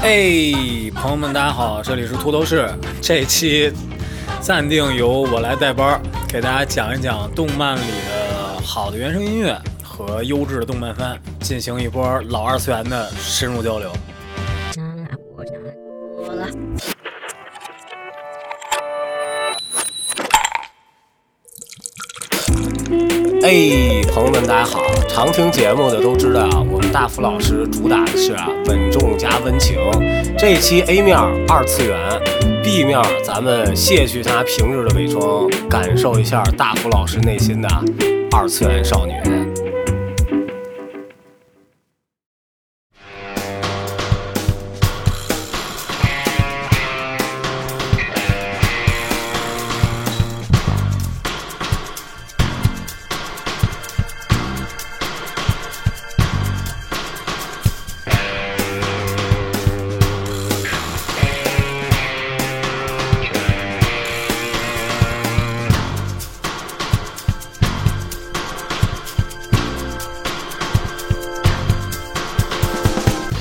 哎，朋友们，大家好，这里是秃头市。这期暂定由我来带班，给大家讲一讲动漫里的好的原声音乐和优质的动漫番，进行一波老二次元的深入交流。哎，朋友们，大家好！常听节目的都知道啊，我们大福老师主打的是啊稳重加温情。这期 A 面二次元，B 面咱们卸去他平日的伪装，感受一下大福老师内心的二次元少女。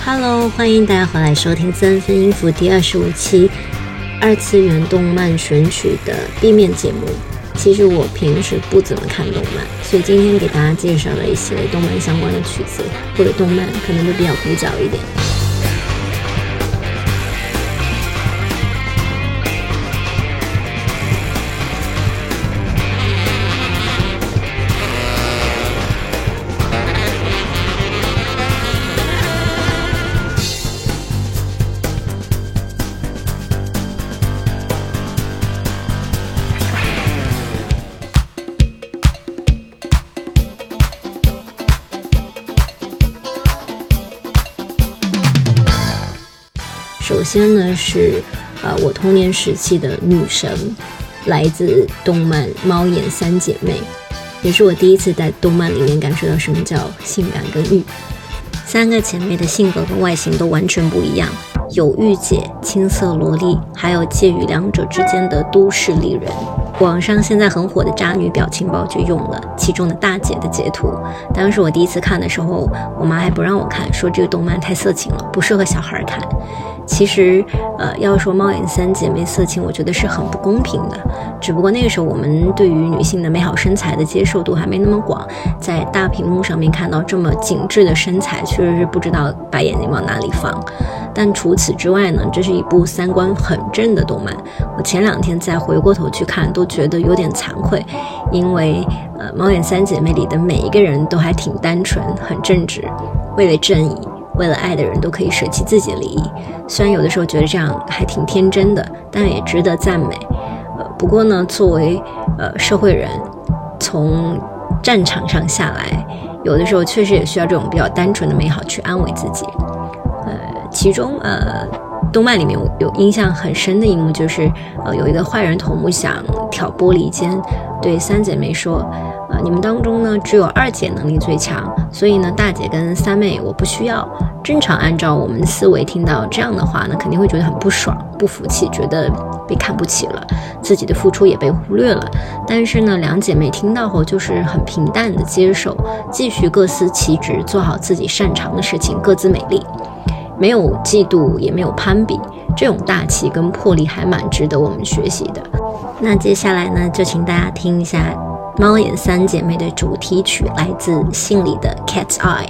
Hello，欢迎大家回来收听三分音符第二十五期二次元动漫选曲的 B 面节目。其实我平时不怎么看动漫，所以今天给大家介绍了一些动漫相关的曲子或者动漫，可能都比较古早一点。先呢是呃我童年时期的女神，来自动漫《猫眼三姐妹》，也是我第一次在动漫里面感受到什么叫性感跟欲。三个姐妹的性格跟外形都完全不一样，有御姐、青涩萝莉，还有介于两者之间的都市丽人。网上现在很火的渣女表情包就用了其中的大姐的截图。当时我第一次看的时候，我妈还不让我看，说这个动漫太色情了，不适合小孩看。其实，呃，要说猫眼三姐妹色情，我觉得是很不公平的。只不过那个时候我们对于女性的美好身材的接受度还没那么广，在大屏幕上面看到这么紧致的身材，确实是不知道把眼睛往哪里放。但除此之外呢，这是一部三观很正的动漫。我前两天再回过头去看，都觉得有点惭愧，因为呃，猫眼三姐妹里的每一个人都还挺单纯、很正直，为了正义。为了爱的人都可以舍弃自己的利益，虽然有的时候觉得这样还挺天真的，但也值得赞美。呃，不过呢，作为呃社会人，从战场上下来，有的时候确实也需要这种比较单纯的美好去安慰自己。呃，其中呃，动漫里面有印象很深的一幕，就是呃有一个坏人头目想挑拨离间，对三姐妹说。呃，你们当中呢，只有二姐能力最强，所以呢，大姐跟三妹我不需要。正常按照我们思维，听到这样的话呢，肯定会觉得很不爽、不服气，觉得被看不起了，自己的付出也被忽略了。但是呢，两姐妹听到后就是很平淡的接受，继续各司其职，做好自己擅长的事情，各自美丽，没有嫉妒，也没有攀比，这种大气跟魄力还蛮值得我们学习的。那接下来呢，就请大家听一下。猫眼三姐妹的主题曲来自《信里的 Cat's Eye》。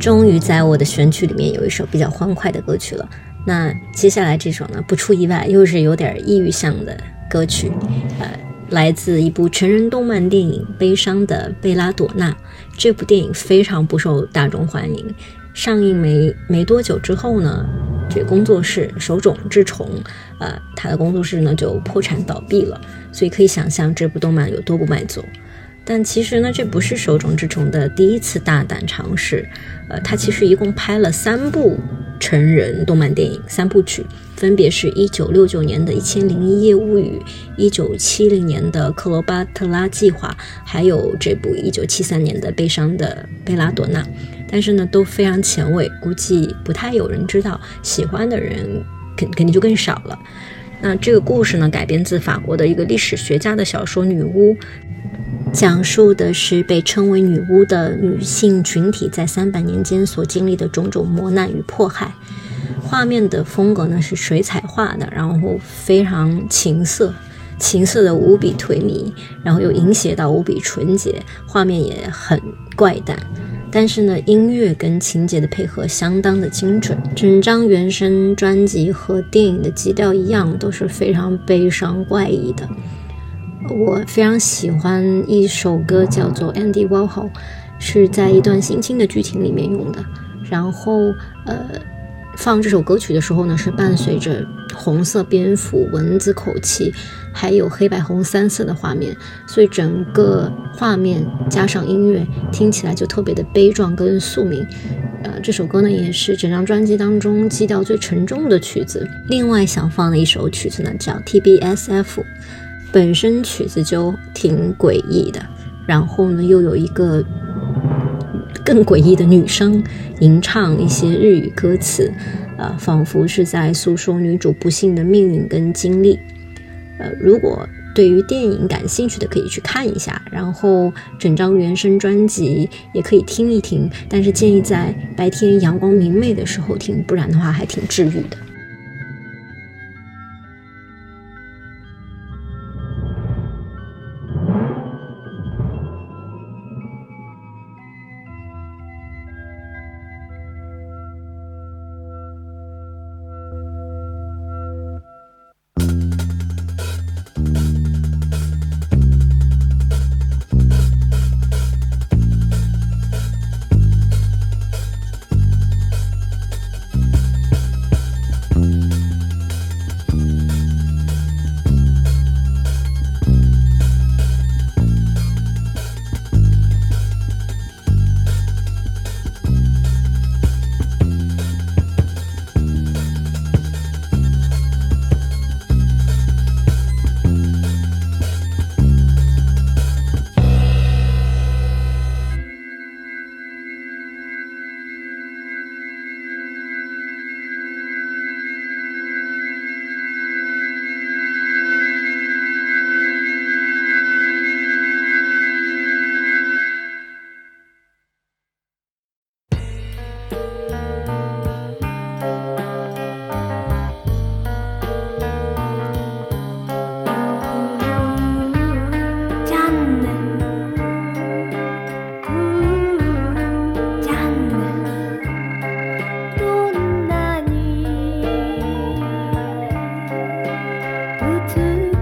终于在我的选曲里面有一首比较欢快的歌曲了。那接下来这首呢，不出意外又是有点抑郁向的歌曲，呃，来自一部成人动漫电影《悲伤的贝拉朵娜》。这部电影非常不受大众欢迎，上映没没多久之后呢，这工作室手冢治虫，呃，他的工作室呢就破产倒闭了。所以可以想象这部动漫有多不卖座。但其实呢，这不是手冢治虫的第一次大胆尝试。呃，他其实一共拍了三部成人动漫电影，三部曲，分别是一九六九年的《一千零一夜物语》，一九七零年的《克罗巴特拉计划》，还有这部一九七三年的《悲伤的贝拉朵娜》。但是呢，都非常前卫，估计不太有人知道，喜欢的人肯肯定就更少了。那这个故事呢，改编自法国的一个历史学家的小说《女巫》。讲述的是被称为女巫的女性群体在三百年间所经历的种种磨难与迫害。画面的风格呢是水彩画的，然后非常情色，情色的无比颓靡，然后又淫邪到无比纯洁，画面也很怪诞。但是呢，音乐跟情节的配合相当的精准。整张原声专辑和电影的基调一样，都是非常悲伤怪异的。我非常喜欢一首歌，叫做《Andy Warhol》，是在一段性侵的剧情里面用的。然后，呃，放这首歌曲的时候呢，是伴随着红色蝙蝠、蚊子口气，还有黑白红三色的画面，所以整个画面加上音乐，听起来就特别的悲壮跟宿命。呃，这首歌呢，也是整张专辑当中基调最沉重的曲子。另外想放的一首曲子呢，叫《TBSF》。本身曲子就挺诡异的，然后呢，又有一个更诡异的女声吟唱一些日语歌词，呃，仿佛是在诉说女主不幸的命运跟经历。呃，如果对于电影感兴趣的，可以去看一下，然后整张原声专辑也可以听一听，但是建议在白天阳光明媚的时候听，不然的话还挺治愈的。不特。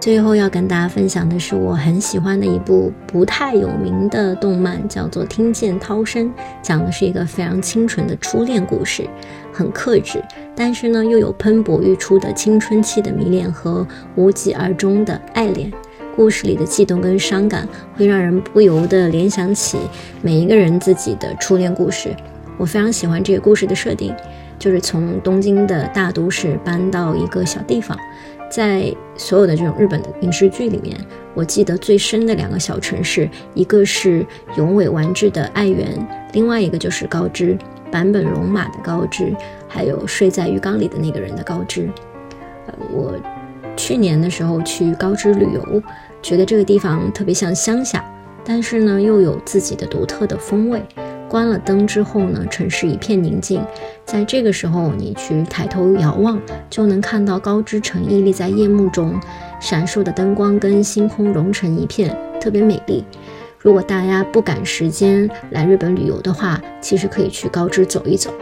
最后要跟大家分享的是我很喜欢的一部不太有名的动漫，叫做《听见涛声》，讲的是一个非常清纯的初恋故事，很克制，但是呢又有喷薄欲出的青春期的迷恋和无疾而终的爱恋。故事里的悸动跟伤感，会让人不由得联想起每一个人自己的初恋故事。我非常喜欢这个故事的设定，就是从东京的大都市搬到一个小地方。在所有的这种日本的影视剧里面，我记得最深的两个小城市，一个是永尾完治的爱媛，另外一个就是高知坂本龙马的高知，还有睡在浴缸里的那个人的高知。呃，我去年的时候去高知旅游，觉得这个地方特别像乡下，但是呢又有自己的独特的风味。关了灯之后呢，城市一片宁静。在这个时候，你去抬头遥望，就能看到高知城屹立在夜幕中，闪烁的灯光跟星空融成一片，特别美丽。如果大家不赶时间来日本旅游的话，其实可以去高知走一走。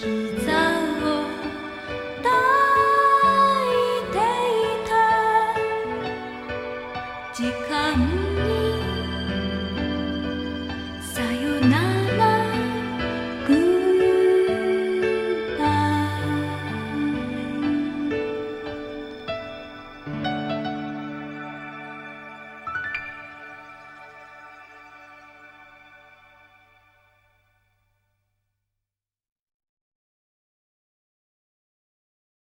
to